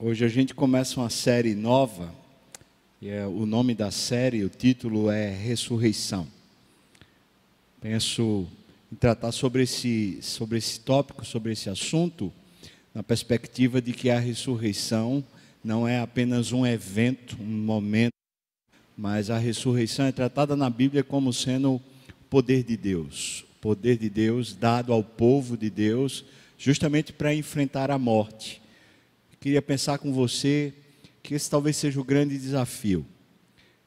Hoje a gente começa uma série nova, e é, o nome da série, o título é Ressurreição. Penso em tratar sobre esse, sobre esse tópico, sobre esse assunto, na perspectiva de que a ressurreição não é apenas um evento, um momento, mas a ressurreição é tratada na Bíblia como sendo o poder de Deus, o poder de Deus dado ao povo de Deus, justamente para enfrentar a morte. Queria pensar com você que esse talvez seja o grande desafio.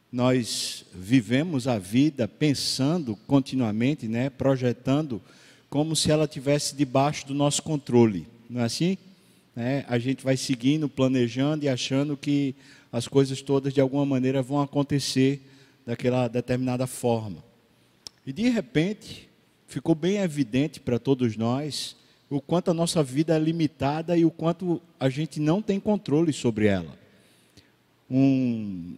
Nós vivemos a vida pensando continuamente, né, projetando como se ela tivesse debaixo do nosso controle, não é assim? É, a gente vai seguindo, planejando e achando que as coisas todas de alguma maneira vão acontecer daquela determinada forma. E de repente, ficou bem evidente para todos nós o quanto a nossa vida é limitada e o quanto a gente não tem controle sobre ela. Um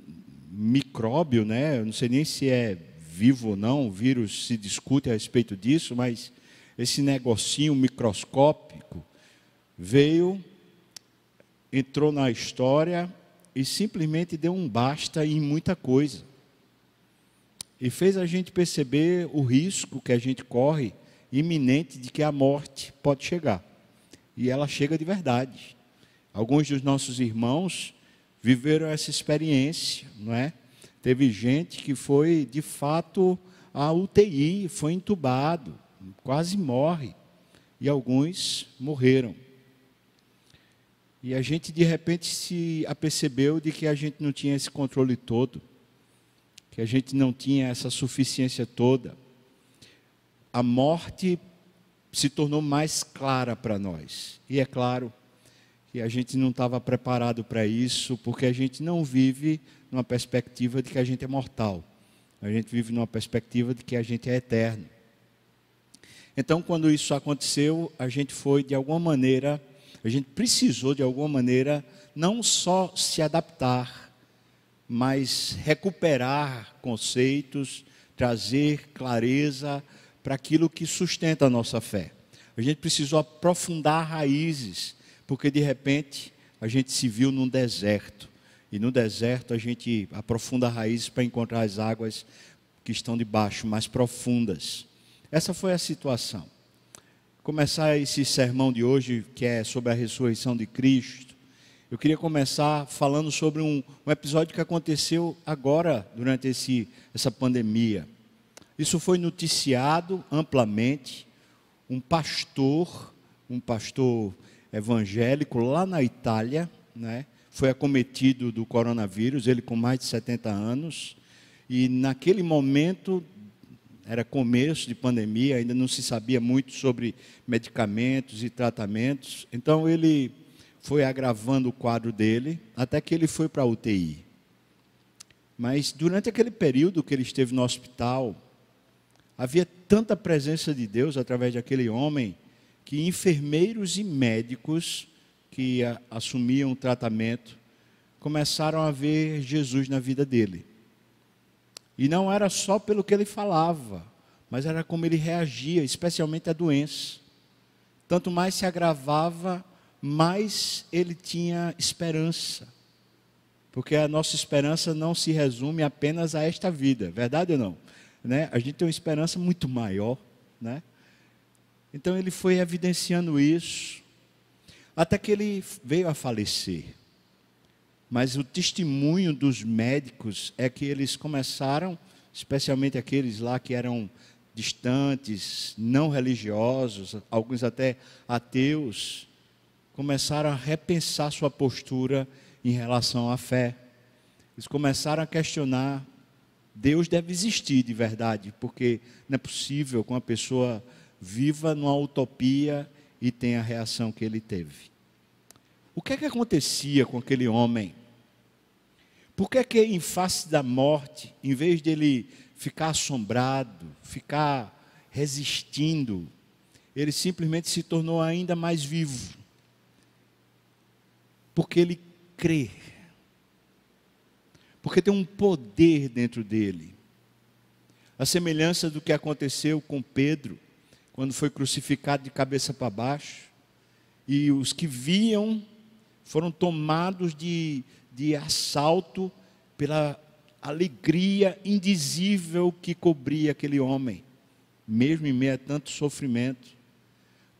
micróbio, né? Eu não sei nem se é vivo ou não, o vírus se discute a respeito disso, mas esse negocinho microscópico veio, entrou na história e simplesmente deu um basta em muita coisa. E fez a gente perceber o risco que a gente corre iminente de que a morte pode chegar. E ela chega de verdade. Alguns dos nossos irmãos viveram essa experiência, não é? Teve gente que foi, de fato, à UTI, foi entubado, quase morre. E alguns morreram. E a gente de repente se apercebeu de que a gente não tinha esse controle todo, que a gente não tinha essa suficiência toda. A morte se tornou mais clara para nós. E é claro que a gente não estava preparado para isso, porque a gente não vive numa perspectiva de que a gente é mortal. A gente vive numa perspectiva de que a gente é eterno. Então, quando isso aconteceu, a gente foi de alguma maneira a gente precisou, de alguma maneira, não só se adaptar, mas recuperar conceitos, trazer clareza para aquilo que sustenta a nossa fé. A gente precisou aprofundar raízes, porque de repente a gente se viu num deserto. E no deserto a gente aprofunda raízes para encontrar as águas que estão debaixo, mais profundas. Essa foi a situação começar esse sermão de hoje, que é sobre a ressurreição de Cristo, eu queria começar falando sobre um, um episódio que aconteceu agora, durante esse, essa pandemia. Isso foi noticiado amplamente. Um pastor, um pastor evangélico lá na Itália, né, foi acometido do coronavírus, ele com mais de 70 anos, e naquele momento era começo de pandemia, ainda não se sabia muito sobre medicamentos e tratamentos. Então ele foi agravando o quadro dele até que ele foi para a UTI. Mas durante aquele período que ele esteve no hospital, havia tanta presença de Deus através daquele homem que enfermeiros e médicos que assumiam o tratamento começaram a ver Jesus na vida dele. E não era só pelo que ele falava, mas era como ele reagia, especialmente à doença. Tanto mais se agravava, mais ele tinha esperança. Porque a nossa esperança não se resume apenas a esta vida, verdade ou não? Né? A gente tem uma esperança muito maior, né? Então ele foi evidenciando isso, até que ele veio a falecer. Mas o testemunho dos médicos é que eles começaram, especialmente aqueles lá que eram distantes, não religiosos, alguns até ateus, começaram a repensar sua postura em relação à fé. Eles começaram a questionar: Deus deve existir de verdade, porque não é possível que uma pessoa viva numa utopia e tenha a reação que ele teve. O que é que acontecia com aquele homem? Por que, que em face da morte, em vez dele ficar assombrado, ficar resistindo, ele simplesmente se tornou ainda mais vivo? Porque ele crê. Porque tem um poder dentro dele. A semelhança do que aconteceu com Pedro, quando foi crucificado de cabeça para baixo, e os que viam foram tomados de, de assalto pela alegria indizível que cobria aquele homem, mesmo em meio a tanto sofrimento.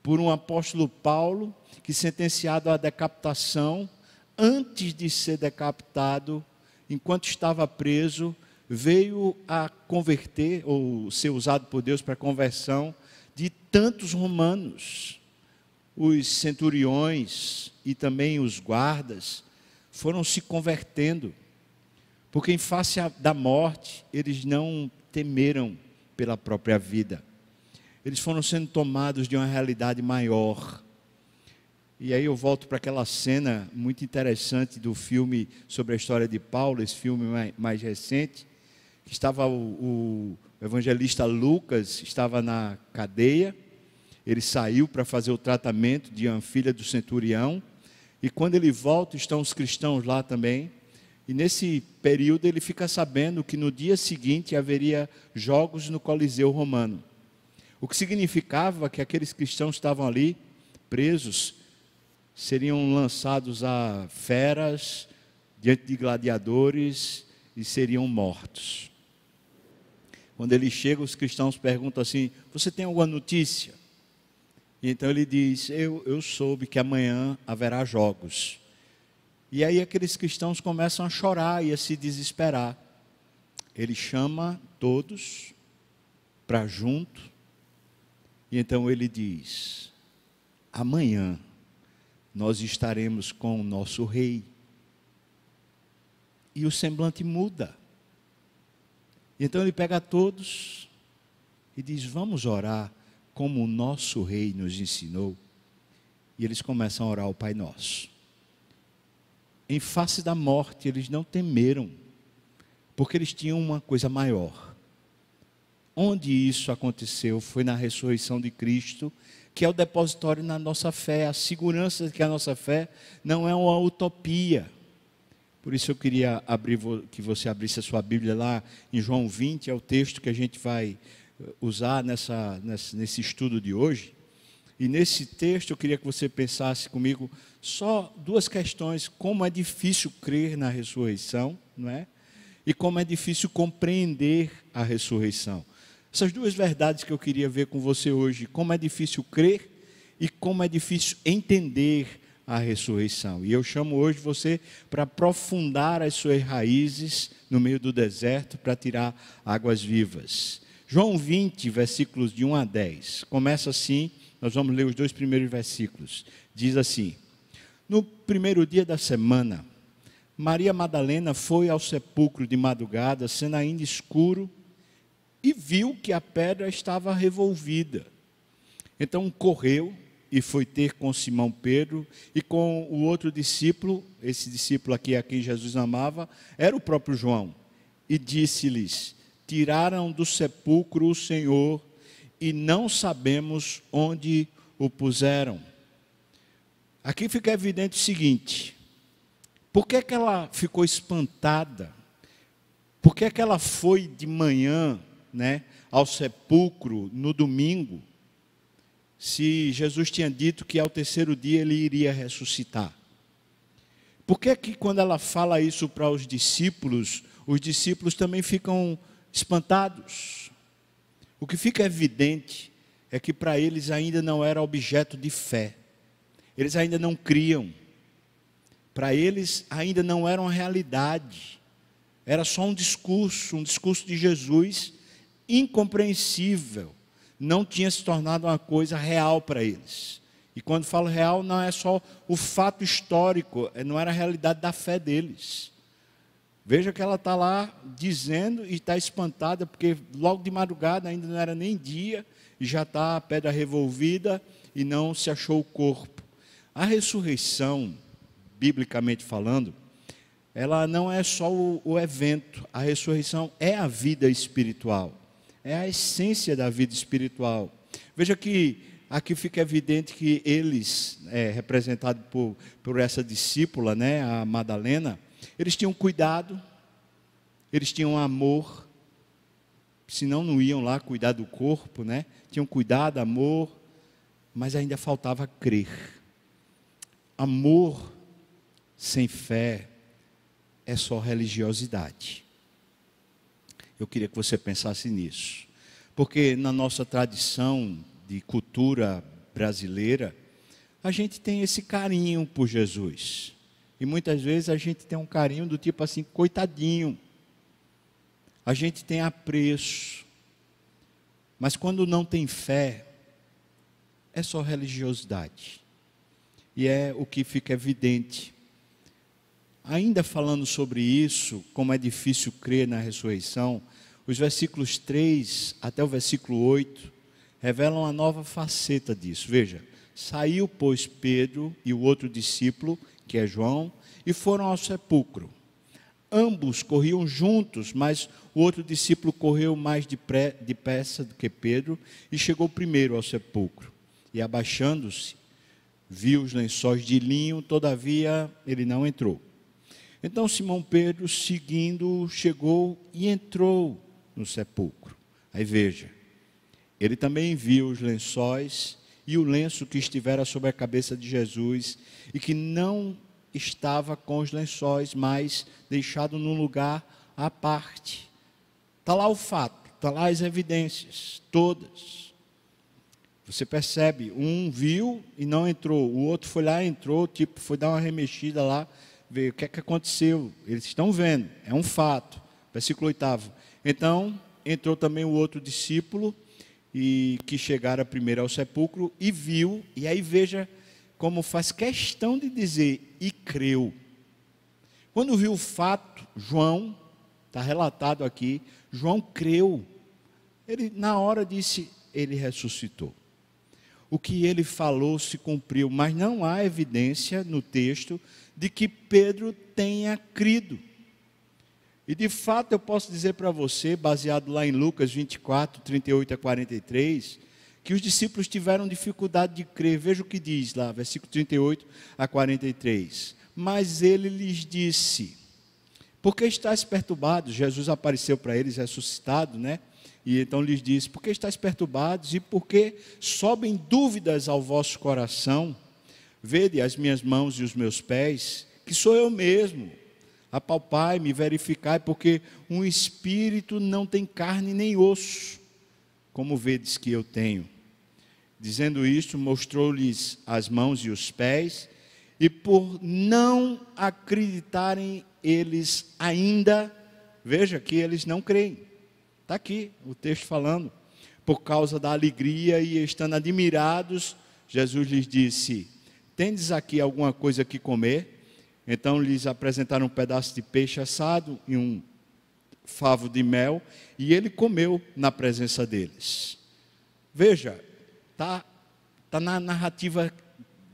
Por um apóstolo Paulo, que sentenciado à decapitação, antes de ser decapitado, enquanto estava preso, veio a converter, ou ser usado por Deus para conversão, de tantos romanos. Os centuriões e também os guardas foram se convertendo, porque em face da morte, eles não temeram pela própria vida. Eles foram sendo tomados de uma realidade maior. E aí eu volto para aquela cena muito interessante do filme sobre a história de Paulo, esse filme mais, mais recente, que estava o, o evangelista Lucas estava na cadeia, ele saiu para fazer o tratamento de uma filha do centurião, e quando ele volta, estão os cristãos lá também. E nesse período ele fica sabendo que no dia seguinte haveria jogos no Coliseu Romano. O que significava que aqueles cristãos estavam ali presos, seriam lançados a feras, diante de gladiadores e seriam mortos. Quando ele chega, os cristãos perguntam assim: Você tem alguma notícia? E então ele diz: eu, eu soube que amanhã haverá jogos. E aí aqueles cristãos começam a chorar e a se desesperar. Ele chama todos para junto. E então ele diz: Amanhã nós estaremos com o nosso rei. E o semblante muda. Então ele pega todos e diz: Vamos orar como o nosso rei nos ensinou. E eles começam a orar o Pai Nosso. Em face da morte, eles não temeram, porque eles tinham uma coisa maior. Onde isso aconteceu foi na ressurreição de Cristo, que é o depositório na nossa fé, a segurança que a nossa fé não é uma utopia. Por isso eu queria abrir, que você abrisse a sua Bíblia lá em João 20, é o texto que a gente vai usar nessa, nesse estudo de hoje. E nesse texto eu queria que você pensasse comigo só duas questões: como é difícil crer na ressurreição, não é? E como é difícil compreender a ressurreição. Essas duas verdades que eu queria ver com você hoje: como é difícil crer e como é difícil entender a ressurreição. E eu chamo hoje você para aprofundar as suas raízes no meio do deserto para tirar águas vivas. João 20, versículos de 1 a 10. Começa assim, nós vamos ler os dois primeiros versículos. Diz assim: No primeiro dia da semana, Maria Madalena foi ao sepulcro de madrugada, sendo ainda escuro, e viu que a pedra estava revolvida. Então correu e foi ter com Simão Pedro e com o outro discípulo, esse discípulo aqui a quem Jesus amava, era o próprio João, e disse-lhes: tiraram do sepulcro o Senhor e não sabemos onde o puseram. Aqui fica evidente o seguinte: por que, que ela ficou espantada? Por que, que ela foi de manhã né, ao sepulcro no domingo, se Jesus tinha dito que ao terceiro dia ele iria ressuscitar? Por que, que quando ela fala isso para os discípulos, os discípulos também ficam espantados. O que fica evidente é que para eles ainda não era objeto de fé, eles ainda não criam, para eles ainda não era uma realidade, era só um discurso, um discurso de Jesus incompreensível, não tinha se tornado uma coisa real para eles. E quando falo real, não é só o fato histórico, não era a realidade da fé deles. Veja que ela está lá dizendo e está espantada, porque logo de madrugada, ainda não era nem dia, e já está a pedra revolvida e não se achou o corpo. A ressurreição, biblicamente falando, ela não é só o, o evento, a ressurreição é a vida espiritual, é a essência da vida espiritual. Veja que aqui fica evidente que eles, é, representados por, por essa discípula, né, a Madalena, eles tinham cuidado, eles tinham amor, senão não iam lá cuidar do corpo, né? Tinham cuidado, amor, mas ainda faltava crer. Amor sem fé é só religiosidade. Eu queria que você pensasse nisso. Porque na nossa tradição de cultura brasileira, a gente tem esse carinho por Jesus. E muitas vezes a gente tem um carinho do tipo assim, coitadinho. A gente tem apreço. Mas quando não tem fé, é só religiosidade. E é o que fica evidente. Ainda falando sobre isso, como é difícil crer na ressurreição, os versículos 3 até o versículo 8 revelam a nova faceta disso. Veja, saiu, pois, Pedro e o outro discípulo, que é João, e foram ao sepulcro. Ambos corriam juntos, mas o outro discípulo correu mais depressa do que Pedro e chegou primeiro ao sepulcro e abaixando-se, viu os lençóis de linho, todavia ele não entrou. Então Simão Pedro, seguindo, chegou e entrou no sepulcro. Aí veja, ele também viu os lençóis e o lenço que estivera sobre a cabeça de Jesus e que não estava com os lençóis, mas deixado num lugar à parte. Está lá o fato, está lá as evidências, todas. Você percebe, um viu e não entrou, o outro foi lá entrou, tipo, foi dar uma remexida lá, ver o que é que aconteceu. Eles estão vendo, é um fato. Versículo 8. Então, entrou também o outro discípulo, e que chegara primeiro ao sepulcro e viu, e aí veja como faz questão de dizer, e creu. Quando viu o fato, João, está relatado aqui, João creu. Ele, na hora, disse: Ele ressuscitou o que ele falou se cumpriu, mas não há evidência no texto de que Pedro tenha crido. E de fato eu posso dizer para você, baseado lá em Lucas 24, 38 a 43, que os discípulos tiveram dificuldade de crer. Veja o que diz lá, versículo 38 a 43. Mas ele lhes disse: Por que estás perturbado? Jesus apareceu para eles ressuscitado, né? E então lhes disse: Por que estáis perturbados e por que sobem dúvidas ao vosso coração? Vede as minhas mãos e os meus pés, que sou eu mesmo. Apalpai-me, verificai, porque um espírito não tem carne nem osso, como vedes que eu tenho. Dizendo isto, mostrou-lhes as mãos e os pés, e por não acreditarem eles ainda, veja que eles não creem Está aqui o texto falando. Por causa da alegria e estando admirados, Jesus lhes disse: Tendes aqui alguma coisa que comer? Então lhes apresentaram um pedaço de peixe assado e um favo de mel, e ele comeu na presença deles. Veja, está tá na narrativa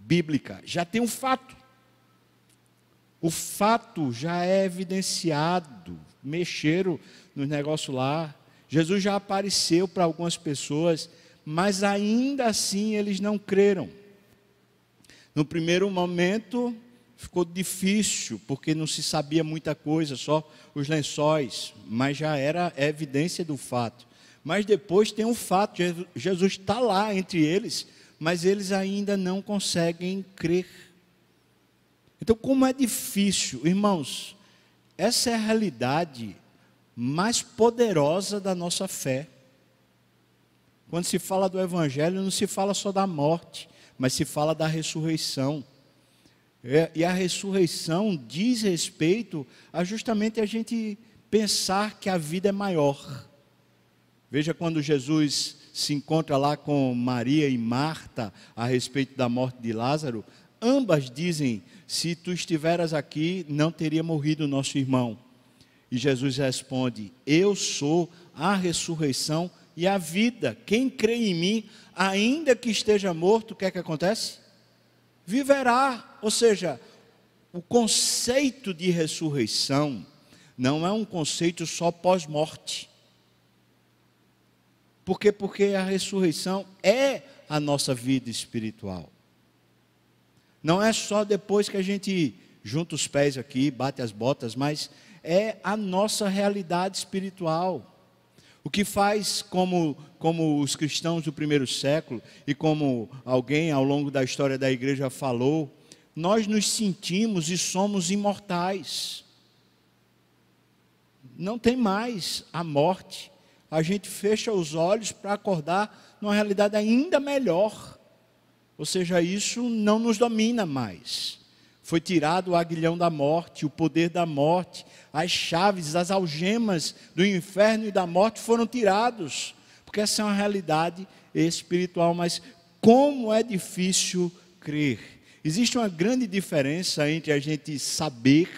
bíblica, já tem um fato. O fato já é evidenciado. Mexeram no negócio lá, Jesus já apareceu para algumas pessoas, mas ainda assim eles não creram. No primeiro momento ficou difícil, porque não se sabia muita coisa, só os lençóis, mas já era evidência do fato. Mas depois tem um fato: Jesus está lá entre eles, mas eles ainda não conseguem crer. Então, como é difícil, irmãos, essa é a realidade mais poderosa da nossa fé. Quando se fala do Evangelho, não se fala só da morte, mas se fala da ressurreição. É, e a ressurreição diz respeito a justamente a gente pensar que a vida é maior. Veja quando Jesus se encontra lá com Maria e Marta a respeito da morte de Lázaro, ambas dizem: se tu estiveras aqui, não teria morrido nosso irmão. E Jesus responde: Eu sou a ressurreição e a vida. Quem crê em mim, ainda que esteja morto, o que é que acontece? Viverá. Ou seja, o conceito de ressurreição não é um conceito só pós-morte. Por quê? Porque a ressurreição é a nossa vida espiritual. Não é só depois que a gente junta os pés aqui, bate as botas, mas é a nossa realidade espiritual. O que faz como, como os cristãos do primeiro século e como alguém ao longo da história da igreja falou, nós nos sentimos e somos imortais. Não tem mais a morte. A gente fecha os olhos para acordar numa realidade ainda melhor. Ou seja, isso não nos domina mais. Foi tirado o aguilhão da morte, o poder da morte, as chaves, as algemas do inferno e da morte foram tirados, porque essa é uma realidade espiritual, mas como é difícil crer. Existe uma grande diferença entre a gente saber,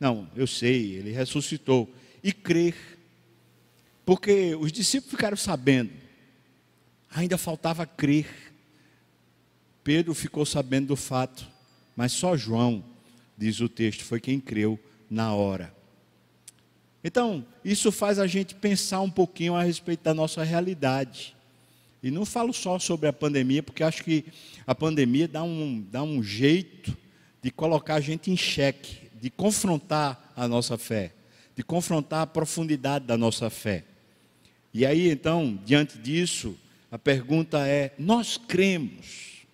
não, eu sei, ele ressuscitou, e crer. Porque os discípulos ficaram sabendo, ainda faltava crer. Pedro ficou sabendo do fato, mas só João, diz o texto, foi quem creu na hora. Então, isso faz a gente pensar um pouquinho a respeito da nossa realidade. E não falo só sobre a pandemia, porque acho que a pandemia dá um, dá um jeito de colocar a gente em xeque, de confrontar a nossa fé, de confrontar a profundidade da nossa fé. E aí, então, diante disso, a pergunta é: nós cremos?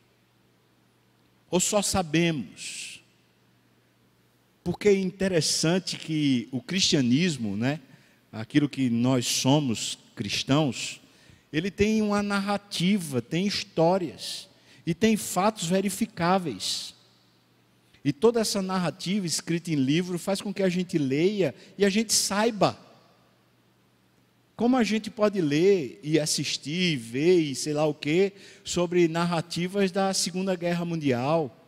Ou só sabemos? Porque é interessante que o cristianismo, né, aquilo que nós somos cristãos, ele tem uma narrativa, tem histórias e tem fatos verificáveis. E toda essa narrativa escrita em livro faz com que a gente leia e a gente saiba. Como a gente pode ler e assistir, ver e sei lá o que sobre narrativas da Segunda Guerra Mundial?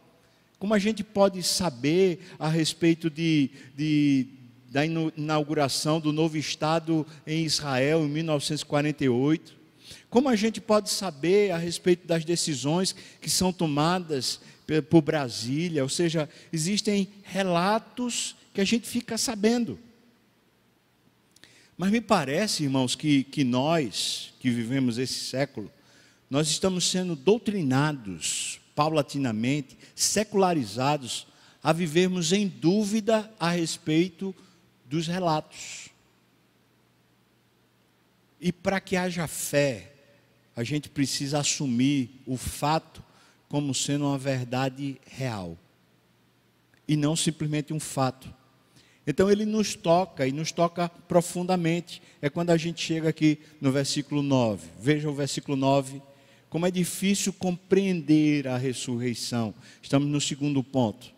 Como a gente pode saber a respeito de, de, da inauguração do novo Estado em Israel em 1948? Como a gente pode saber a respeito das decisões que são tomadas por Brasília? Ou seja, existem relatos que a gente fica sabendo. Mas me parece, irmãos, que, que nós, que vivemos esse século, nós estamos sendo doutrinados paulatinamente, secularizados, a vivermos em dúvida a respeito dos relatos. E para que haja fé, a gente precisa assumir o fato como sendo uma verdade real e não simplesmente um fato. Então ele nos toca e nos toca profundamente. É quando a gente chega aqui no versículo 9. Veja o versículo 9. Como é difícil compreender a ressurreição. Estamos no segundo ponto.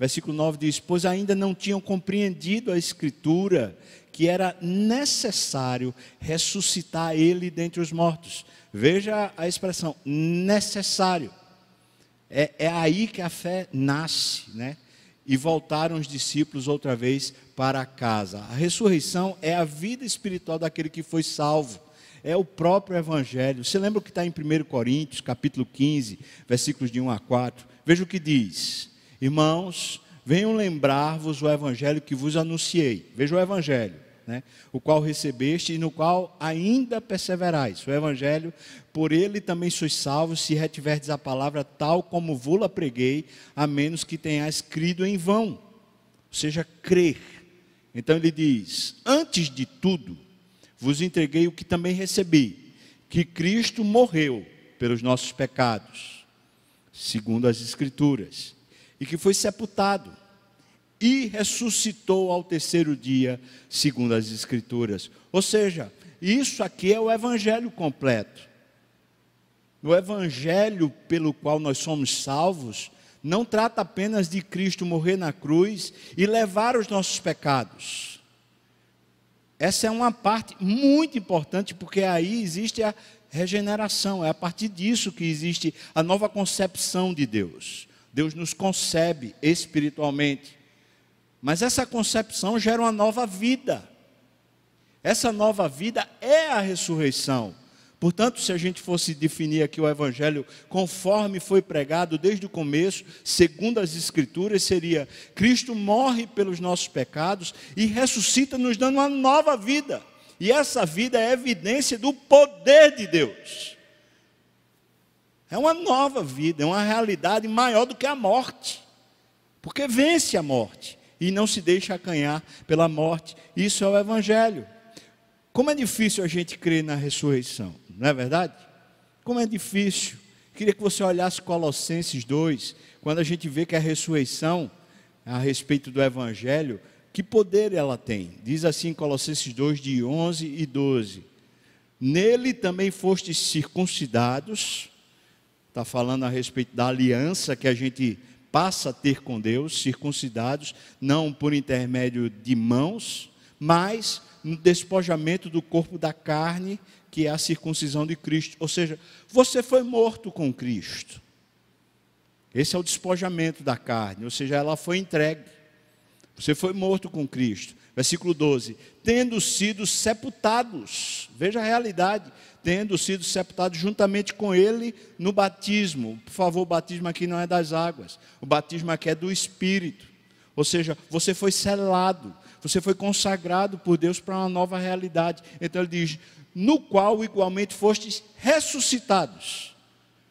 Versículo 9 diz: Pois ainda não tinham compreendido a Escritura, que era necessário ressuscitar ele dentre os mortos. Veja a expressão necessário. É, é aí que a fé nasce, né? E voltaram os discípulos outra vez para casa. A ressurreição é a vida espiritual daquele que foi salvo. É o próprio Evangelho. Você lembra o que está em 1 Coríntios, capítulo 15, versículos de 1 a 4? Veja o que diz. Irmãos, venham lembrar-vos o Evangelho que vos anunciei. Veja o Evangelho né, o qual recebeste e no qual ainda perseverais. O Evangelho, por ele também sois salvos, se retiverdes a palavra tal como vos-la preguei, a menos que tenhais crido em vão. Ou seja, crer. Então ele diz: Antes de tudo, vos entreguei o que também recebi, que Cristo morreu pelos nossos pecados, segundo as Escrituras, e que foi sepultado e ressuscitou ao terceiro dia, segundo as Escrituras. Ou seja, isso aqui é o Evangelho completo. O Evangelho pelo qual nós somos salvos não trata apenas de Cristo morrer na cruz e levar os nossos pecados. Essa é uma parte muito importante, porque aí existe a regeneração, é a partir disso que existe a nova concepção de Deus. Deus nos concebe espiritualmente. Mas essa concepção gera uma nova vida. Essa nova vida é a ressurreição. Portanto, se a gente fosse definir aqui o Evangelho conforme foi pregado desde o começo, segundo as Escrituras, seria: Cristo morre pelos nossos pecados e ressuscita, nos dando uma nova vida. E essa vida é evidência do poder de Deus. É uma nova vida, é uma realidade maior do que a morte, porque vence a morte e não se deixa acanhar pela morte. Isso é o Evangelho. Como é difícil a gente crer na ressurreição, não é verdade? Como é difícil Queria que você olhasse Colossenses 2, quando a gente vê que a ressurreição, a respeito do Evangelho, que poder ela tem? Diz assim Colossenses 2, de 11 e 12. Nele também fostes circuncidados, está falando a respeito da aliança que a gente passa a ter com Deus, circuncidados, não por intermédio de mãos, mas no despojamento do corpo da carne, que é a circuncisão de Cristo. Ou seja, você foi morto com Cristo. Esse é o despojamento da carne, ou seja, ela foi entregue. Você foi morto com Cristo. Versículo 12: Tendo sido sepultados, veja a realidade, tendo sido sepultados juntamente com Ele no batismo. Por favor, o batismo aqui não é das águas, o batismo aqui é do Espírito. Ou seja, você foi selado, você foi consagrado por Deus para uma nova realidade. Então ele diz: no qual igualmente fostes ressuscitados.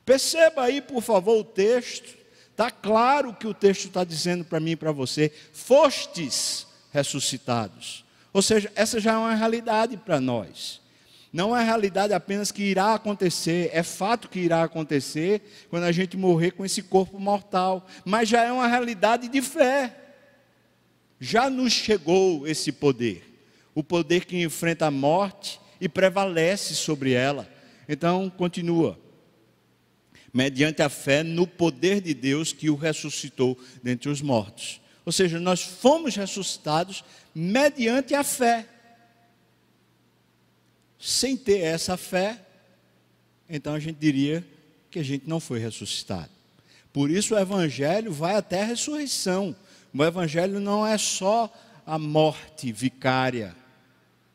Perceba aí, por favor, o texto. Está claro que o texto está dizendo para mim e para você: fostes ressuscitados. Ou seja, essa já é uma realidade para nós. Não é realidade apenas que irá acontecer, é fato que irá acontecer quando a gente morrer com esse corpo mortal, mas já é uma realidade de fé. Já nos chegou esse poder, o poder que enfrenta a morte e prevalece sobre ela. Então, continua mediante a fé no poder de Deus que o ressuscitou dentre os mortos. Ou seja, nós fomos ressuscitados mediante a fé. Sem ter essa fé, então a gente diria que a gente não foi ressuscitado. Por isso o evangelho vai até a ressurreição. O evangelho não é só a morte vicária,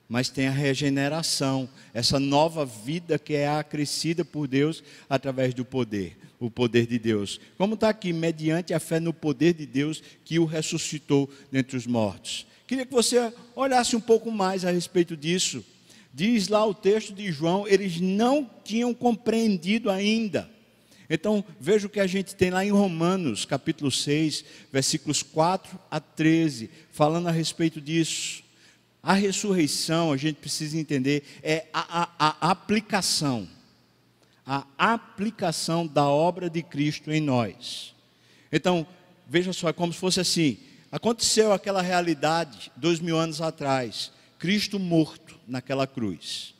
mas tem a regeneração, essa nova vida que é acrescida por Deus através do poder, o poder de Deus. Como está aqui, mediante a fé no poder de Deus que o ressuscitou dentre os mortos. Queria que você olhasse um pouco mais a respeito disso. Diz lá o texto de João, eles não tinham compreendido ainda. Então, veja o que a gente tem lá em Romanos, capítulo 6, versículos 4 a 13, falando a respeito disso. A ressurreição, a gente precisa entender, é a, a, a aplicação, a aplicação da obra de Cristo em nós. Então, veja só, é como se fosse assim: aconteceu aquela realidade dois mil anos atrás, Cristo morto naquela cruz.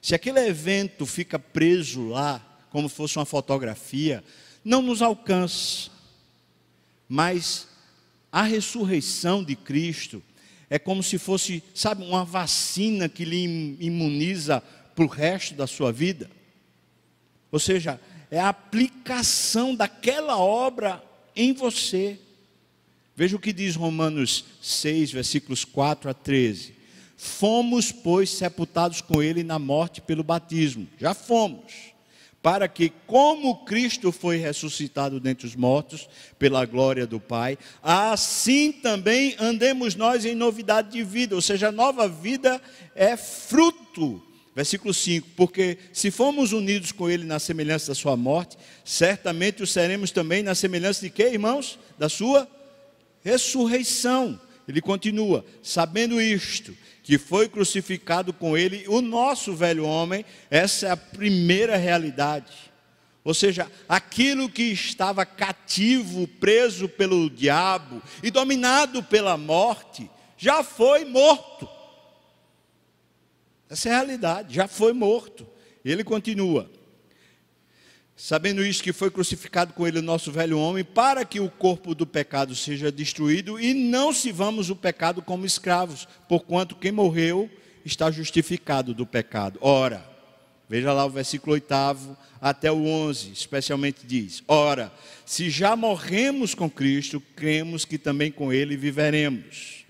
Se aquele evento fica preso lá, como fosse uma fotografia, não nos alcança. Mas a ressurreição de Cristo é como se fosse, sabe, uma vacina que lhe imuniza para o resto da sua vida. Ou seja, é a aplicação daquela obra em você. Veja o que diz Romanos 6, versículos 4 a 13. Fomos, pois, sepultados com ele na morte pelo batismo. Já fomos para que, como Cristo foi ressuscitado dentre os mortos, pela glória do Pai, assim também andemos nós em novidade de vida, ou seja, a nova vida é fruto. Versículo 5: Porque se fomos unidos com Ele na semelhança da Sua morte, certamente o seremos também na semelhança de quê, irmãos? Da Sua ressurreição. Ele continua: sabendo isto, que foi crucificado com ele, o nosso velho homem, essa é a primeira realidade. Ou seja, aquilo que estava cativo, preso pelo diabo e dominado pela morte, já foi morto. Essa é a realidade, já foi morto. Ele continua: sabendo isso que foi crucificado com ele o nosso velho homem, para que o corpo do pecado seja destruído e não sirvamos o pecado como escravos, porquanto quem morreu está justificado do pecado. Ora, veja lá o versículo 8 até o 11, especialmente diz: Ora, se já morremos com Cristo, cremos que também com ele viveremos.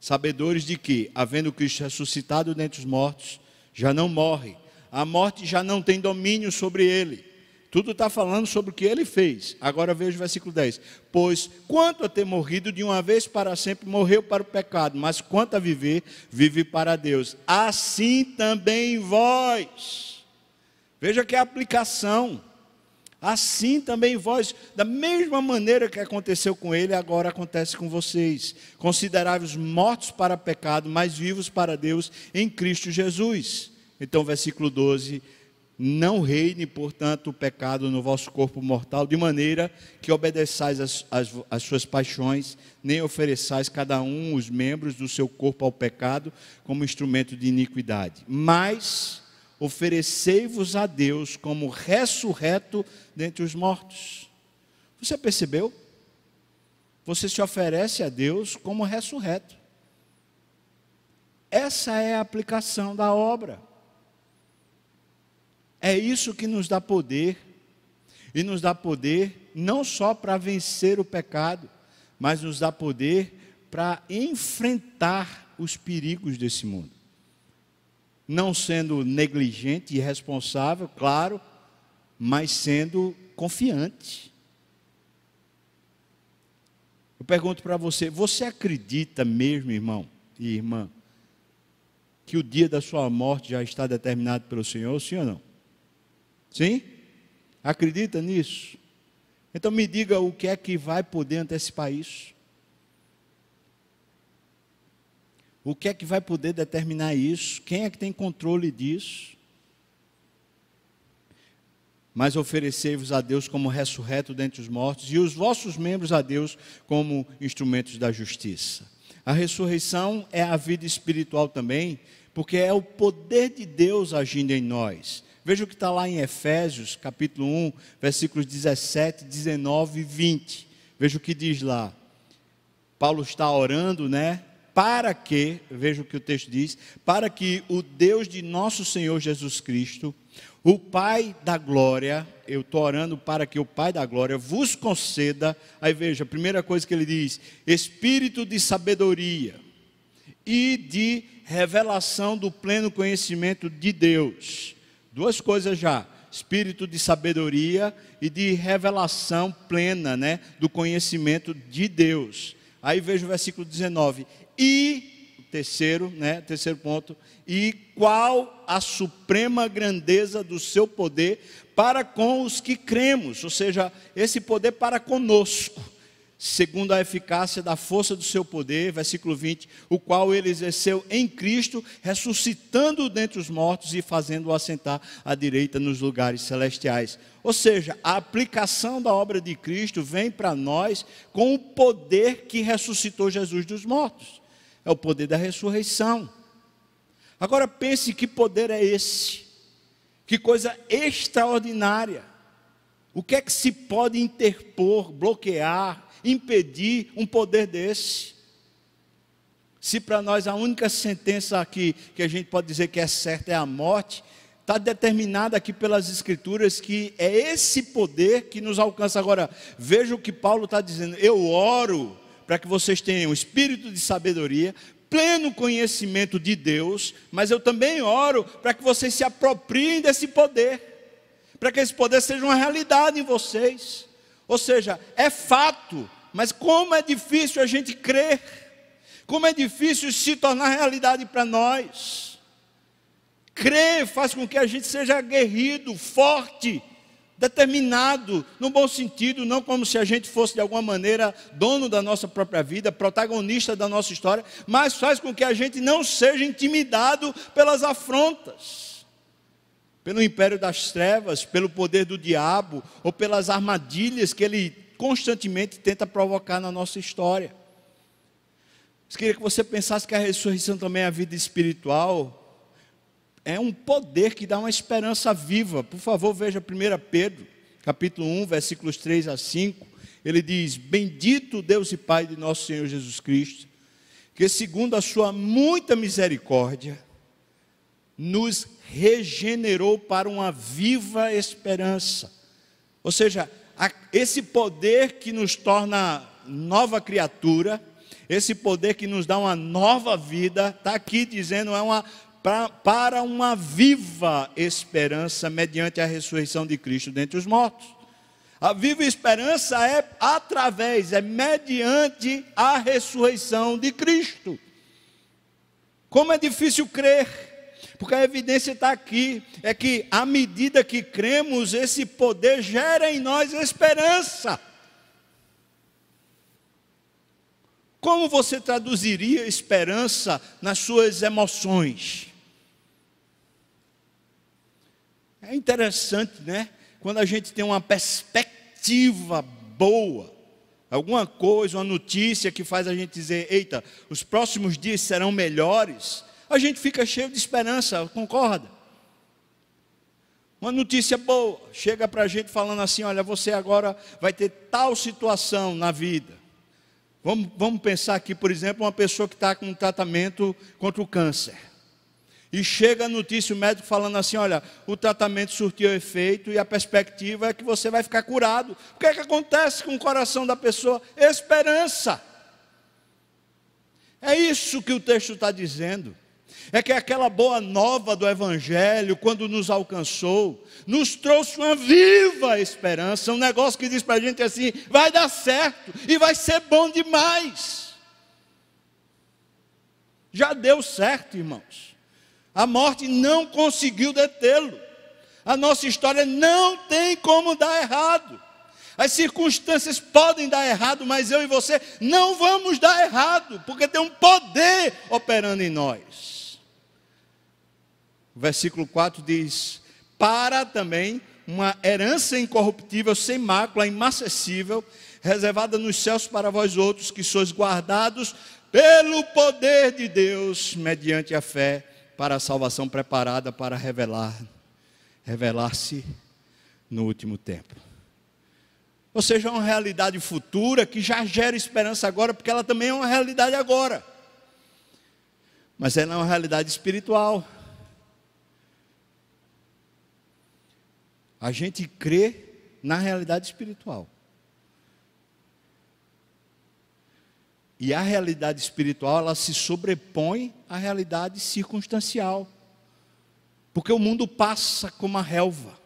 Sabedores de que, havendo Cristo ressuscitado dentre os mortos, já não morre, a morte já não tem domínio sobre ele. Tudo está falando sobre o que ele fez. Agora veja o versículo 10. Pois quanto a ter morrido de uma vez para sempre, morreu para o pecado, mas quanto a viver, vive para Deus. Assim também vós. Veja que a aplicação. Assim também vós, da mesma maneira que aconteceu com ele, agora acontece com vocês. Consideráveis mortos para o pecado, mas vivos para Deus em Cristo Jesus. Então, versículo 12 Não reine, portanto, o pecado no vosso corpo mortal, de maneira que obedeçais as, as, as, suas paixões, nem ofereçais cada um os membros do seu corpo ao pecado como instrumento de iniquidade. Mas oferecei-vos a Deus como ressurreto dentre os mortos. Você percebeu? Você se oferece a Deus como ressurreto. Essa é a aplicação da obra. É isso que nos dá poder, e nos dá poder não só para vencer o pecado, mas nos dá poder para enfrentar os perigos desse mundo. Não sendo negligente e irresponsável, claro, mas sendo confiante. Eu pergunto para você: você acredita mesmo, irmão e irmã, que o dia da sua morte já está determinado pelo Senhor, sim ou não? Sim? Acredita nisso? Então me diga o que é que vai poder antecipar isso. O que é que vai poder determinar isso? Quem é que tem controle disso? Mas oferecei-vos a Deus como ressurreto dentre os mortos e os vossos membros a Deus como instrumentos da justiça. A ressurreição é a vida espiritual também, porque é o poder de Deus agindo em nós. Veja o que está lá em Efésios, capítulo 1, versículos 17, 19 e 20. Veja o que diz lá. Paulo está orando, né? Para que, veja o que o texto diz, para que o Deus de nosso Senhor Jesus Cristo, o Pai da glória, eu estou orando para que o Pai da glória vos conceda, aí veja, a primeira coisa que ele diz, espírito de sabedoria e de revelação do pleno conhecimento de Deus Duas coisas já: espírito de sabedoria e de revelação plena, né, do conhecimento de Deus. Aí veja o versículo 19. E terceiro, né, terceiro ponto, e qual a suprema grandeza do seu poder para com os que cremos, ou seja, esse poder para conosco segundo a eficácia da força do seu poder, versículo 20, o qual ele exerceu em Cristo, ressuscitando dentre os mortos e fazendo-o assentar à direita nos lugares celestiais. Ou seja, a aplicação da obra de Cristo vem para nós com o poder que ressuscitou Jesus dos mortos. É o poder da ressurreição. Agora pense que poder é esse? Que coisa extraordinária. O que é que se pode interpor, bloquear, impedir um poder desse? Se para nós a única sentença aqui que a gente pode dizer que é certa é a morte, está determinada aqui pelas Escrituras que é esse poder que nos alcança. Agora, veja o que Paulo está dizendo: eu oro para que vocês tenham espírito de sabedoria, pleno conhecimento de Deus, mas eu também oro para que vocês se apropriem desse poder, para que esse poder seja uma realidade em vocês. Ou seja, é fato, mas como é difícil a gente crer, como é difícil se tornar realidade para nós. Crer faz com que a gente seja aguerrido, forte, determinado, no bom sentido, não como se a gente fosse de alguma maneira dono da nossa própria vida, protagonista da nossa história, mas faz com que a gente não seja intimidado pelas afrontas pelo império das trevas, pelo poder do diabo ou pelas armadilhas que ele constantemente tenta provocar na nossa história. Eu queria que você pensasse que a ressurreição também é a vida espiritual. É um poder que dá uma esperança viva. Por favor, veja 1 Pedro, capítulo 1, versículos 3 a 5. Ele diz: Bendito Deus e Pai de nosso Senhor Jesus Cristo, que segundo a sua muita misericórdia, nos regenerou para uma viva esperança. Ou seja, esse poder que nos torna nova criatura, esse poder que nos dá uma nova vida, está aqui dizendo, é uma para uma viva esperança mediante a ressurreição de Cristo dentre os mortos. A viva esperança é através, é mediante a ressurreição de Cristo. Como é difícil crer porque a evidência está aqui, é que à medida que cremos, esse poder gera em nós esperança. Como você traduziria esperança nas suas emoções? É interessante, né? Quando a gente tem uma perspectiva boa, alguma coisa, uma notícia que faz a gente dizer: eita, os próximos dias serão melhores, a gente fica cheio de esperança, concorda? Uma notícia boa, chega para a gente falando assim: olha, você agora vai ter tal situação na vida. Vamos, vamos pensar aqui, por exemplo, uma pessoa que está com um tratamento contra o câncer. E chega a notícia, o médico falando assim: olha, o tratamento surtiu efeito e a perspectiva é que você vai ficar curado. O que é que acontece com o coração da pessoa? Esperança. É isso que o texto está dizendo. É que aquela boa nova do Evangelho, quando nos alcançou, nos trouxe uma viva esperança, um negócio que diz para a gente assim: vai dar certo e vai ser bom demais. Já deu certo, irmãos. A morte não conseguiu detê-lo. A nossa história não tem como dar errado. As circunstâncias podem dar errado, mas eu e você não vamos dar errado, porque tem um poder operando em nós. O versículo 4 diz: Para também uma herança incorruptível, sem mácula, imacessível, reservada nos céus para vós outros, que sois guardados pelo poder de Deus, mediante a fé para a salvação preparada para revelar, revelar-se no último tempo. Ou seja, é uma realidade futura que já gera esperança agora, porque ela também é uma realidade agora. Mas ela é uma realidade espiritual. A gente crê na realidade espiritual. E a realidade espiritual, ela se sobrepõe à realidade circunstancial. Porque o mundo passa como a relva.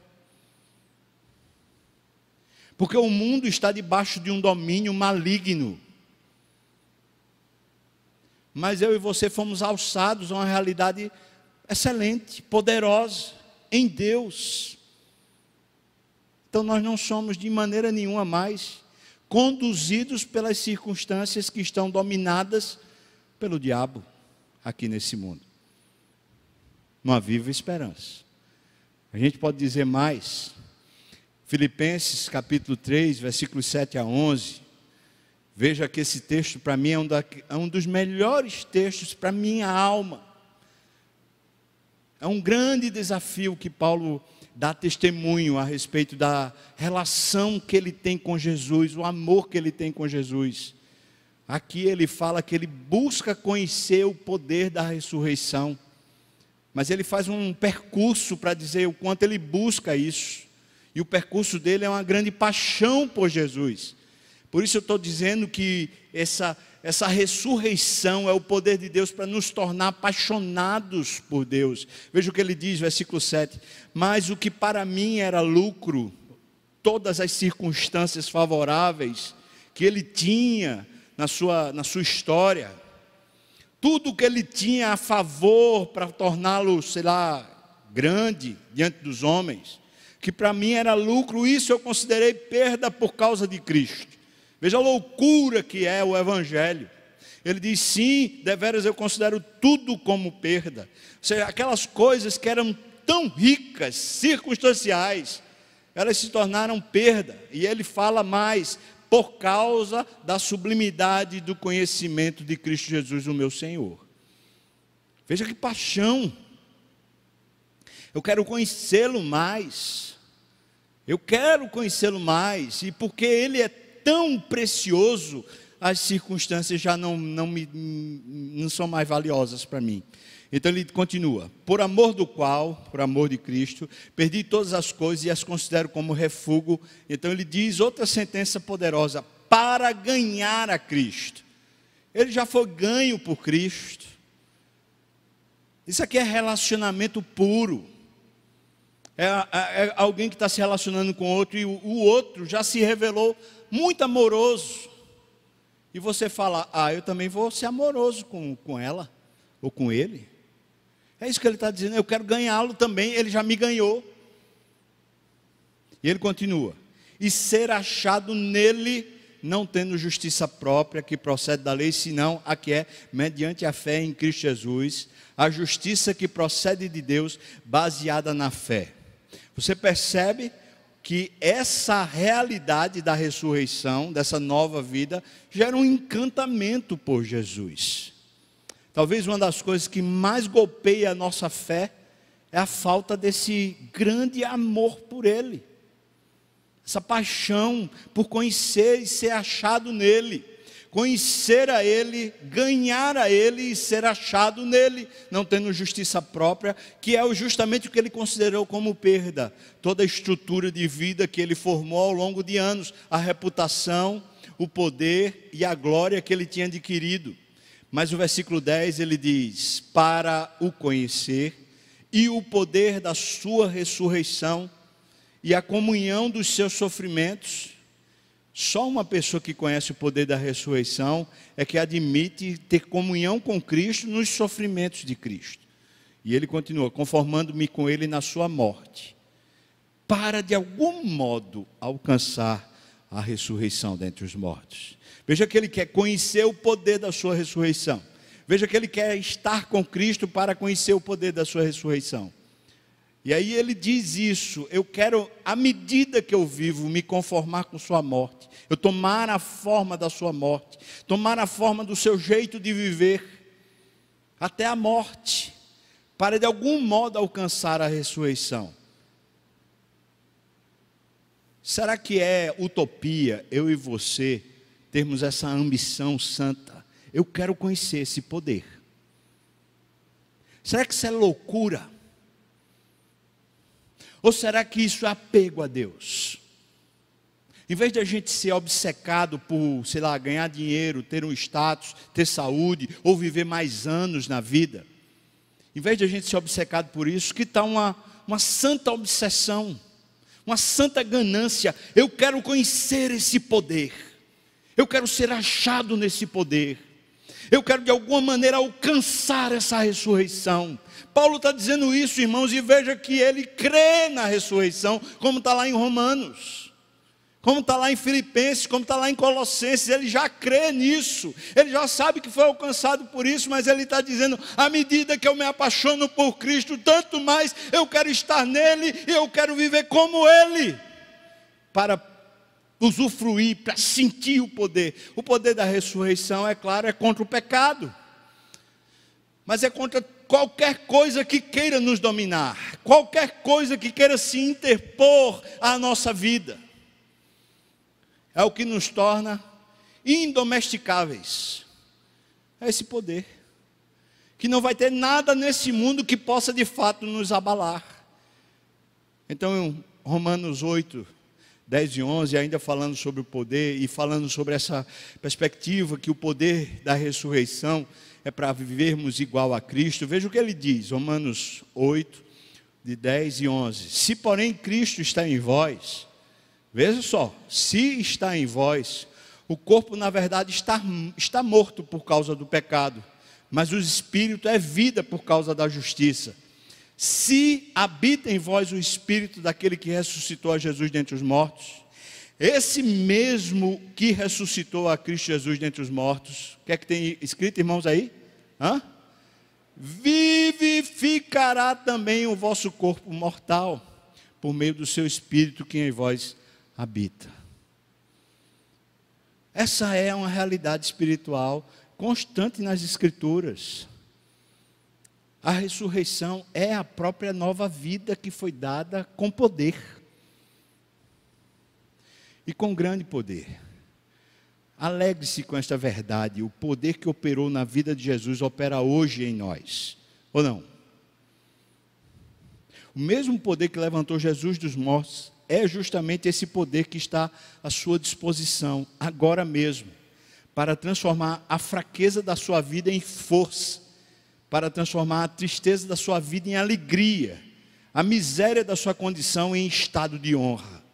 Porque o mundo está debaixo de um domínio maligno. Mas eu e você fomos alçados a uma realidade excelente, poderosa, em Deus. Então nós não somos de maneira nenhuma mais conduzidos pelas circunstâncias que estão dominadas pelo diabo aqui nesse mundo. Uma viva esperança. A gente pode dizer mais. Filipenses capítulo 3, versículos 7 a 11. Veja que esse texto para mim é um, da, é um dos melhores textos para minha alma. É um grande desafio que Paulo dá testemunho a respeito da relação que ele tem com Jesus, o amor que ele tem com Jesus. Aqui ele fala que ele busca conhecer o poder da ressurreição, mas ele faz um percurso para dizer o quanto ele busca isso. E o percurso dele é uma grande paixão por Jesus. Por isso eu estou dizendo que essa, essa ressurreição é o poder de Deus para nos tornar apaixonados por Deus. Veja o que ele diz, versículo 7. Mas o que para mim era lucro, todas as circunstâncias favoráveis que ele tinha na sua, na sua história, tudo o que ele tinha a favor para torná-lo, sei lá, grande diante dos homens, que para mim era lucro, isso eu considerei perda por causa de Cristo. Veja a loucura que é o Evangelho. Ele diz: sim, deveras eu considero tudo como perda. Ou seja, aquelas coisas que eram tão ricas, circunstanciais, elas se tornaram perda. E ele fala mais, por causa da sublimidade do conhecimento de Cristo Jesus, o meu Senhor. Veja que paixão. Eu quero conhecê-lo mais. Eu quero conhecê-lo mais. E porque ele é tão precioso, as circunstâncias já não, não, me, não são mais valiosas para mim. Então ele continua: por amor do qual, por amor de Cristo, perdi todas as coisas e as considero como refúgio. Então ele diz outra sentença poderosa: para ganhar a Cristo. Ele já foi ganho por Cristo. Isso aqui é relacionamento puro. É, é, é alguém que está se relacionando com outro e o, o outro já se revelou muito amoroso. E você fala, ah, eu também vou ser amoroso com, com ela ou com ele. É isso que ele está dizendo, eu quero ganhá-lo também, ele já me ganhou. E ele continua: e ser achado nele, não tendo justiça própria que procede da lei, senão a que é mediante a fé em Cristo Jesus, a justiça que procede de Deus, baseada na fé Você percebe que essa realidade da ressurreição, dessa nova vida, gera um encantamento por Jesus. Talvez uma das coisas que mais golpeia a nossa fé é a falta desse grande amor por Ele, essa paixão por conhecer e ser achado nele conhecer a Ele, ganhar a Ele e ser achado nele, não tendo justiça própria, que é justamente o que ele considerou como perda. Toda a estrutura de vida que ele formou ao longo de anos, a reputação, o poder e a glória que ele tinha adquirido. Mas o versículo 10 ele diz: Para o conhecer e o poder da sua ressurreição e a comunhão dos seus sofrimentos só uma pessoa que conhece o poder da ressurreição é que admite ter comunhão com Cristo nos sofrimentos de Cristo. E ele continua: conformando-me com ele na sua morte, para de algum modo alcançar a ressurreição dentre os mortos. Veja que ele quer conhecer o poder da sua ressurreição. Veja que ele quer estar com Cristo para conhecer o poder da sua ressurreição. E aí ele diz isso: eu quero, à medida que eu vivo, me conformar com Sua morte, eu tomar a forma da Sua morte, tomar a forma do seu jeito de viver, até a morte, para de algum modo alcançar a ressurreição. Será que é utopia eu e você termos essa ambição santa? Eu quero conhecer esse poder. Será que isso é loucura? Ou será que isso é apego a Deus? Em vez de a gente ser obcecado por, sei lá, ganhar dinheiro, ter um status, ter saúde, ou viver mais anos na vida, em vez de a gente ser obcecado por isso, que está uma, uma santa obsessão, uma santa ganância. Eu quero conhecer esse poder, eu quero ser achado nesse poder, eu quero de alguma maneira alcançar essa ressurreição. Paulo está dizendo isso, irmãos, e veja que ele crê na ressurreição, como está lá em Romanos, como está lá em Filipenses, como está lá em Colossenses, ele já crê nisso, ele já sabe que foi alcançado por isso, mas ele está dizendo: à medida que eu me apaixono por Cristo, tanto mais eu quero estar nele e eu quero viver como ele, para usufruir, para sentir o poder. O poder da ressurreição, é claro, é contra o pecado, mas é contra qualquer coisa que queira nos dominar, qualquer coisa que queira se interpor à nossa vida, é o que nos torna indomesticáveis. É esse poder, que não vai ter nada nesse mundo que possa de fato nos abalar. Então, Romanos 8, 10 e 11, ainda falando sobre o poder e falando sobre essa perspectiva que o poder da ressurreição é para vivermos igual a Cristo. Veja o que ele diz, Romanos 8, de 10 e 11. Se, porém, Cristo está em vós, veja só, se está em vós, o corpo, na verdade, está, está morto por causa do pecado, mas o espírito é vida por causa da justiça. Se habita em vós o espírito daquele que ressuscitou a Jesus dentre os mortos, esse mesmo que ressuscitou a Cristo Jesus dentre os mortos, o que é que tem escrito, irmãos, aí? Hã? Vivificará também o vosso corpo mortal, por meio do seu espírito que em vós habita. Essa é uma realidade espiritual constante nas Escrituras. A ressurreição é a própria nova vida que foi dada com poder e com grande poder. Alegre-se com esta verdade. O poder que operou na vida de Jesus opera hoje em nós. Ou não? O mesmo poder que levantou Jesus dos mortos é justamente esse poder que está à sua disposição agora mesmo para transformar a fraqueza da sua vida em força, para transformar a tristeza da sua vida em alegria, a miséria da sua condição em estado de honra.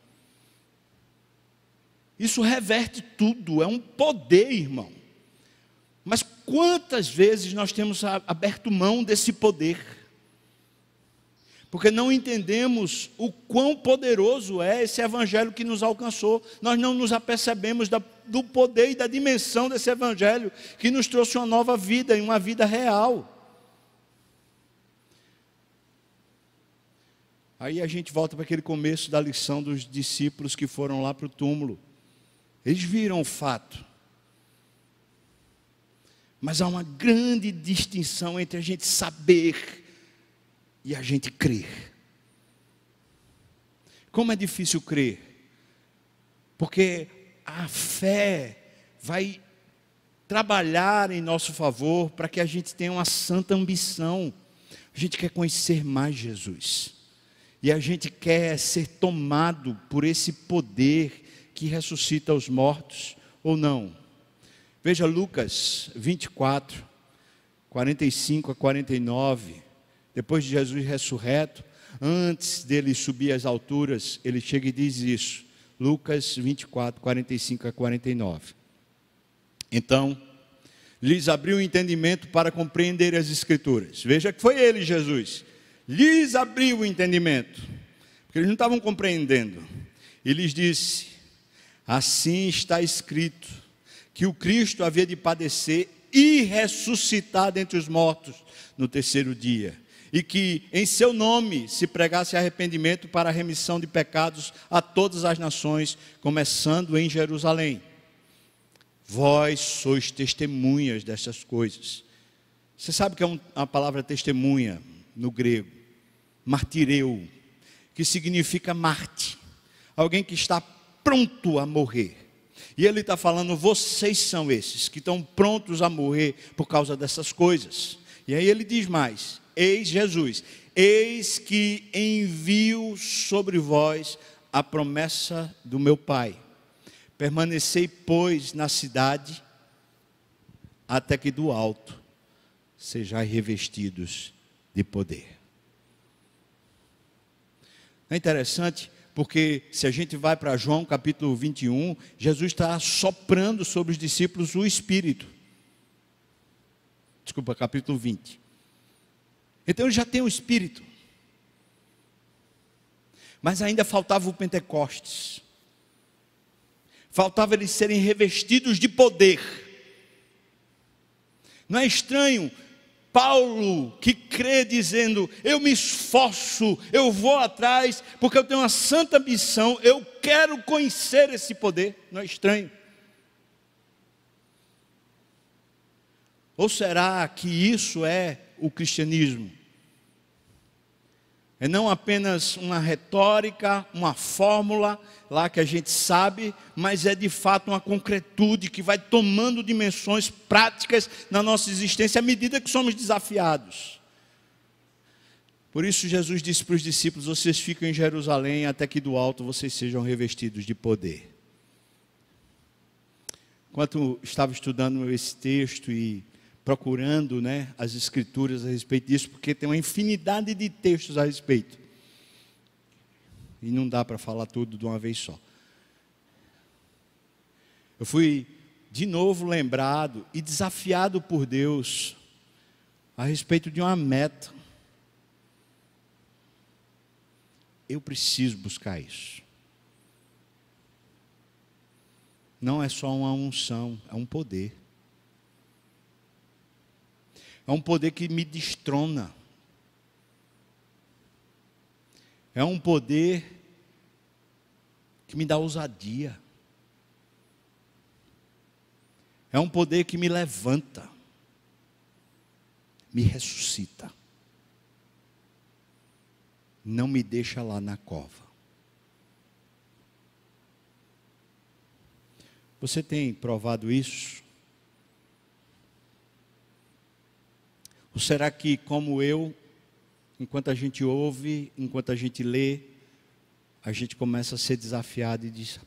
Isso reverte tudo, é um poder, irmão. Mas quantas vezes nós temos aberto mão desse poder? Porque não entendemos o quão poderoso é esse evangelho que nos alcançou. Nós não nos apercebemos do poder e da dimensão desse evangelho que nos trouxe uma nova vida e uma vida real. Aí a gente volta para aquele começo da lição dos discípulos que foram lá para o túmulo. Eles viram o fato. Mas há uma grande distinção entre a gente saber e a gente crer. Como é difícil crer? Porque a fé vai trabalhar em nosso favor para que a gente tenha uma santa ambição. A gente quer conhecer mais Jesus. E a gente quer ser tomado por esse poder que ressuscita os mortos, ou não. Veja Lucas 24, 45 a 49. Depois de Jesus ressurreto, antes dele subir às alturas, ele chega e diz isso. Lucas 24, 45 a 49. Então, lhes abriu o entendimento para compreender as Escrituras. Veja que foi ele, Jesus. Lhes abriu o entendimento, porque eles não estavam compreendendo. E lhes disse: Assim está escrito, que o Cristo havia de padecer e ressuscitar dentre os mortos no terceiro dia, e que em seu nome se pregasse arrependimento para a remissão de pecados a todas as nações, começando em Jerusalém. Vós sois testemunhas dessas coisas. Você sabe que é a palavra testemunha no grego, martireu, que significa Marte, alguém que está pronto a morrer. E ele está falando, vocês são esses que estão prontos a morrer por causa dessas coisas. E aí ele diz mais: Eis Jesus, eis que envio sobre vós a promessa do meu Pai. Permanecei, pois, na cidade, até que do alto sejais revestidos de poder. É interessante porque se a gente vai para João capítulo 21, Jesus está soprando sobre os discípulos o Espírito. Desculpa, capítulo 20. Então ele já tem o Espírito. Mas ainda faltava o Pentecostes faltava eles serem revestidos de poder. Não é estranho Paulo que crê dizendo: Eu me esforço, eu vou atrás, porque eu tenho uma santa missão, eu quero conhecer esse poder. Não é estranho? Ou será que isso é o cristianismo? É não apenas uma retórica, uma fórmula lá que a gente sabe, mas é de fato uma concretude que vai tomando dimensões práticas na nossa existência à medida que somos desafiados. Por isso Jesus disse para os discípulos: Vocês ficam em Jerusalém até que do alto vocês sejam revestidos de poder. Enquanto estava estudando esse texto e procurando né, as escrituras a respeito disso, porque tem uma infinidade de textos a respeito. E não dá para falar tudo de uma vez só. Eu fui de novo lembrado e desafiado por Deus a respeito de uma meta. Eu preciso buscar isso. Não é só uma unção, é um poder. É um poder que me destrona. É um poder que me dá ousadia. É um poder que me levanta, me ressuscita. Não me deixa lá na cova. Você tem provado isso? Ou será que, como eu, enquanto a gente ouve, enquanto a gente lê, a gente começa a ser desafiado e diz: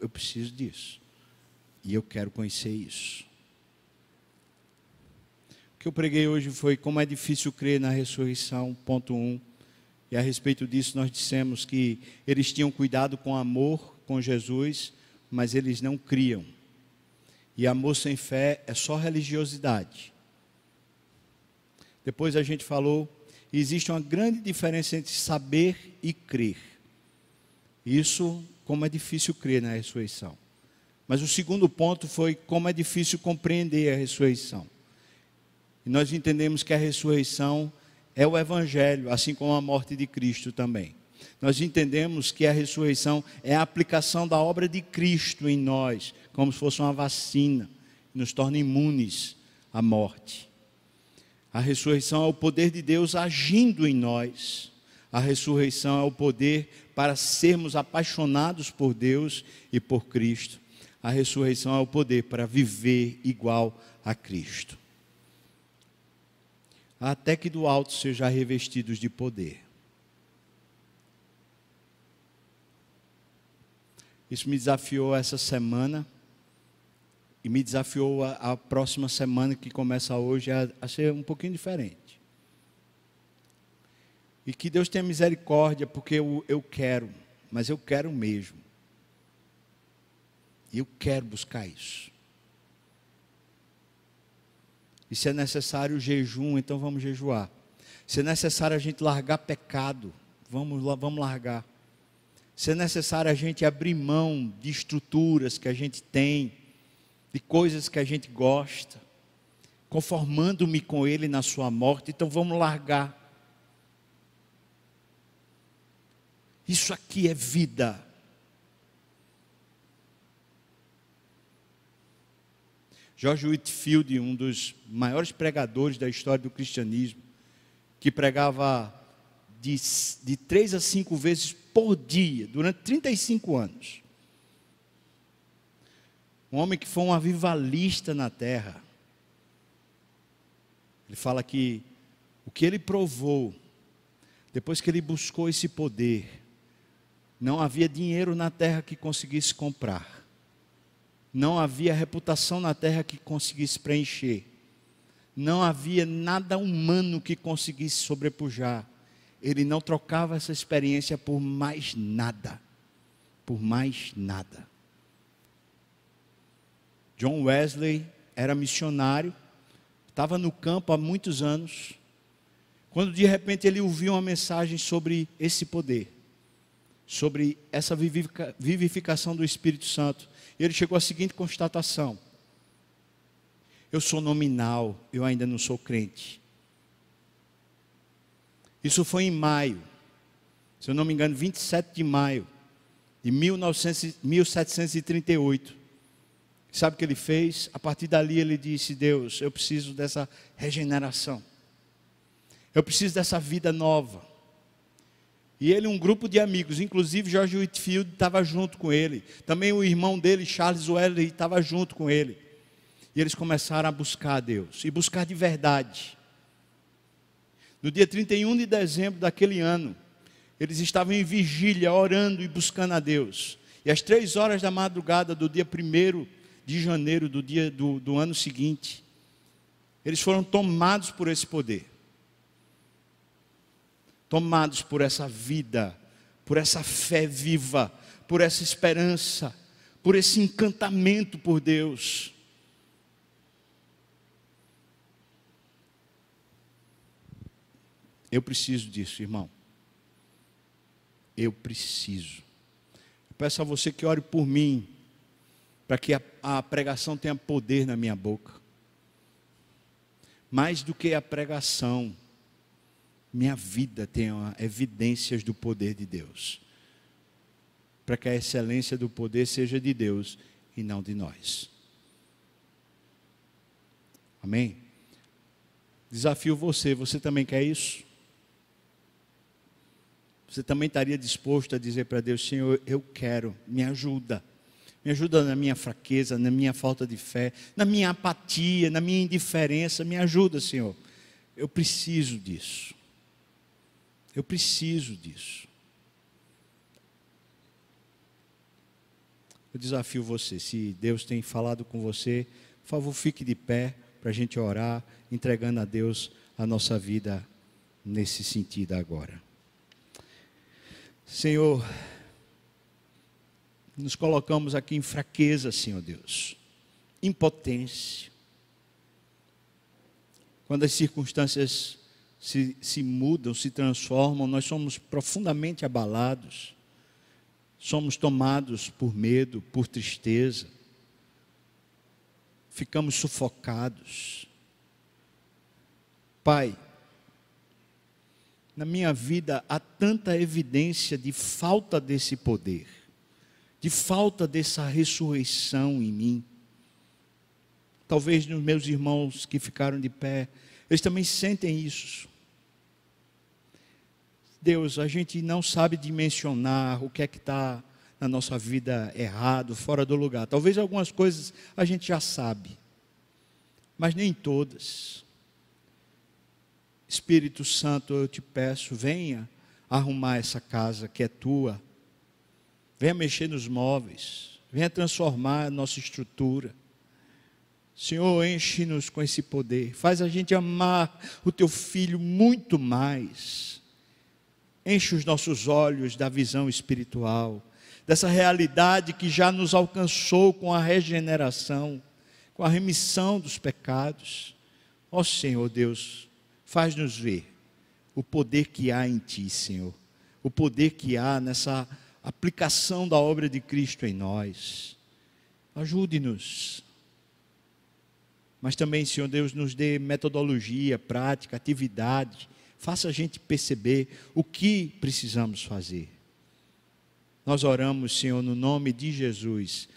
eu preciso disso. E eu quero conhecer isso. O que eu preguei hoje foi como é difícil crer na ressurreição, ponto um. E a respeito disso nós dissemos que eles tinham cuidado com amor com Jesus, mas eles não criam. E amor sem fé é só religiosidade. Depois a gente falou, existe uma grande diferença entre saber e crer. Isso, como é difícil crer na ressurreição. Mas o segundo ponto foi como é difícil compreender a ressurreição. E nós entendemos que a ressurreição é o Evangelho, assim como a morte de Cristo também. Nós entendemos que a ressurreição é a aplicação da obra de Cristo em nós, como se fosse uma vacina, que nos torna imunes à morte. A ressurreição é o poder de Deus agindo em nós. A ressurreição é o poder para sermos apaixonados por Deus e por Cristo. A ressurreição é o poder para viver igual a Cristo. Até que do alto sejam revestidos de poder. Isso me desafiou essa semana e me desafiou a, a próxima semana que começa hoje a, a ser um pouquinho diferente. E que Deus tenha misericórdia, porque eu, eu quero, mas eu quero mesmo. E eu quero buscar isso. E se é necessário jejum, então vamos jejuar. Se é necessário a gente largar pecado, vamos, vamos largar. Se é necessário a gente abrir mão de estruturas que a gente tem, de coisas que a gente gosta, conformando-me com Ele na Sua morte, então vamos largar. Isso aqui é vida. George Whitfield, um dos maiores pregadores da história do cristianismo, que pregava de, de três a cinco vezes por dia, durante 35 anos. Um homem que foi um avivalista na terra. Ele fala que o que ele provou, depois que ele buscou esse poder, não havia dinheiro na terra que conseguisse comprar. Não havia reputação na terra que conseguisse preencher. Não havia nada humano que conseguisse sobrepujar. Ele não trocava essa experiência por mais nada. Por mais nada. John Wesley era missionário, estava no campo há muitos anos, quando de repente ele ouviu uma mensagem sobre esse poder sobre essa vivificação do Espírito Santo. Ele chegou à seguinte constatação: Eu sou nominal, eu ainda não sou crente. Isso foi em maio, se eu não me engano, 27 de maio de 1900, 1738. Sabe o que ele fez? A partir dali ele disse: Deus, eu preciso dessa regeneração. Eu preciso dessa vida nova. E ele, um grupo de amigos, inclusive George Whitfield estava junto com ele. Também o irmão dele, Charles Wesley, estava junto com ele. E eles começaram a buscar a Deus, e buscar de verdade. No dia 31 de dezembro daquele ano, eles estavam em vigília, orando e buscando a Deus. E às três horas da madrugada do dia 1 de janeiro do, dia, do, do ano seguinte, eles foram tomados por esse poder tomados por essa vida, por essa fé viva, por essa esperança, por esse encantamento por Deus. Eu preciso disso, irmão. Eu preciso. Peço a você que ore por mim, para que a, a pregação tenha poder na minha boca. Mais do que a pregação, minha vida tenha evidências do poder de Deus. Para que a excelência do poder seja de Deus e não de nós. Amém? Desafio você, você também quer isso? Você também estaria disposto a dizer para Deus: Senhor, eu quero, me ajuda. Me ajuda na minha fraqueza, na minha falta de fé, na minha apatia, na minha indiferença. Me ajuda, Senhor. Eu preciso disso. Eu preciso disso. Eu desafio você, se Deus tem falado com você, por favor, fique de pé para a gente orar, entregando a Deus a nossa vida nesse sentido agora. Senhor, nos colocamos aqui em fraqueza, Senhor Deus, impotência. Quando as circunstâncias se, se mudam, se transformam, nós somos profundamente abalados, somos tomados por medo, por tristeza, ficamos sufocados. Pai, na minha vida há tanta evidência de falta desse poder, de falta dessa ressurreição em mim. Talvez nos meus irmãos que ficaram de pé, eles também sentem isso. Deus, a gente não sabe dimensionar o que é que está na nossa vida errado, fora do lugar. Talvez algumas coisas a gente já sabe, mas nem todas. Espírito Santo, eu te peço, venha arrumar essa casa que é tua, venha mexer nos móveis, venha transformar a nossa estrutura. Senhor, enche-nos com esse poder, faz a gente amar o teu filho muito mais enche os nossos olhos da visão espiritual, dessa realidade que já nos alcançou com a regeneração, com a remissão dos pecados. Ó oh, Senhor Deus, faz-nos ver o poder que há em Ti, Senhor, o poder que há nessa aplicação da obra de Cristo em nós. Ajude-nos. Mas também, Senhor Deus, nos dê metodologia, prática, atividade Faça a gente perceber o que precisamos fazer. Nós oramos, Senhor, no nome de Jesus,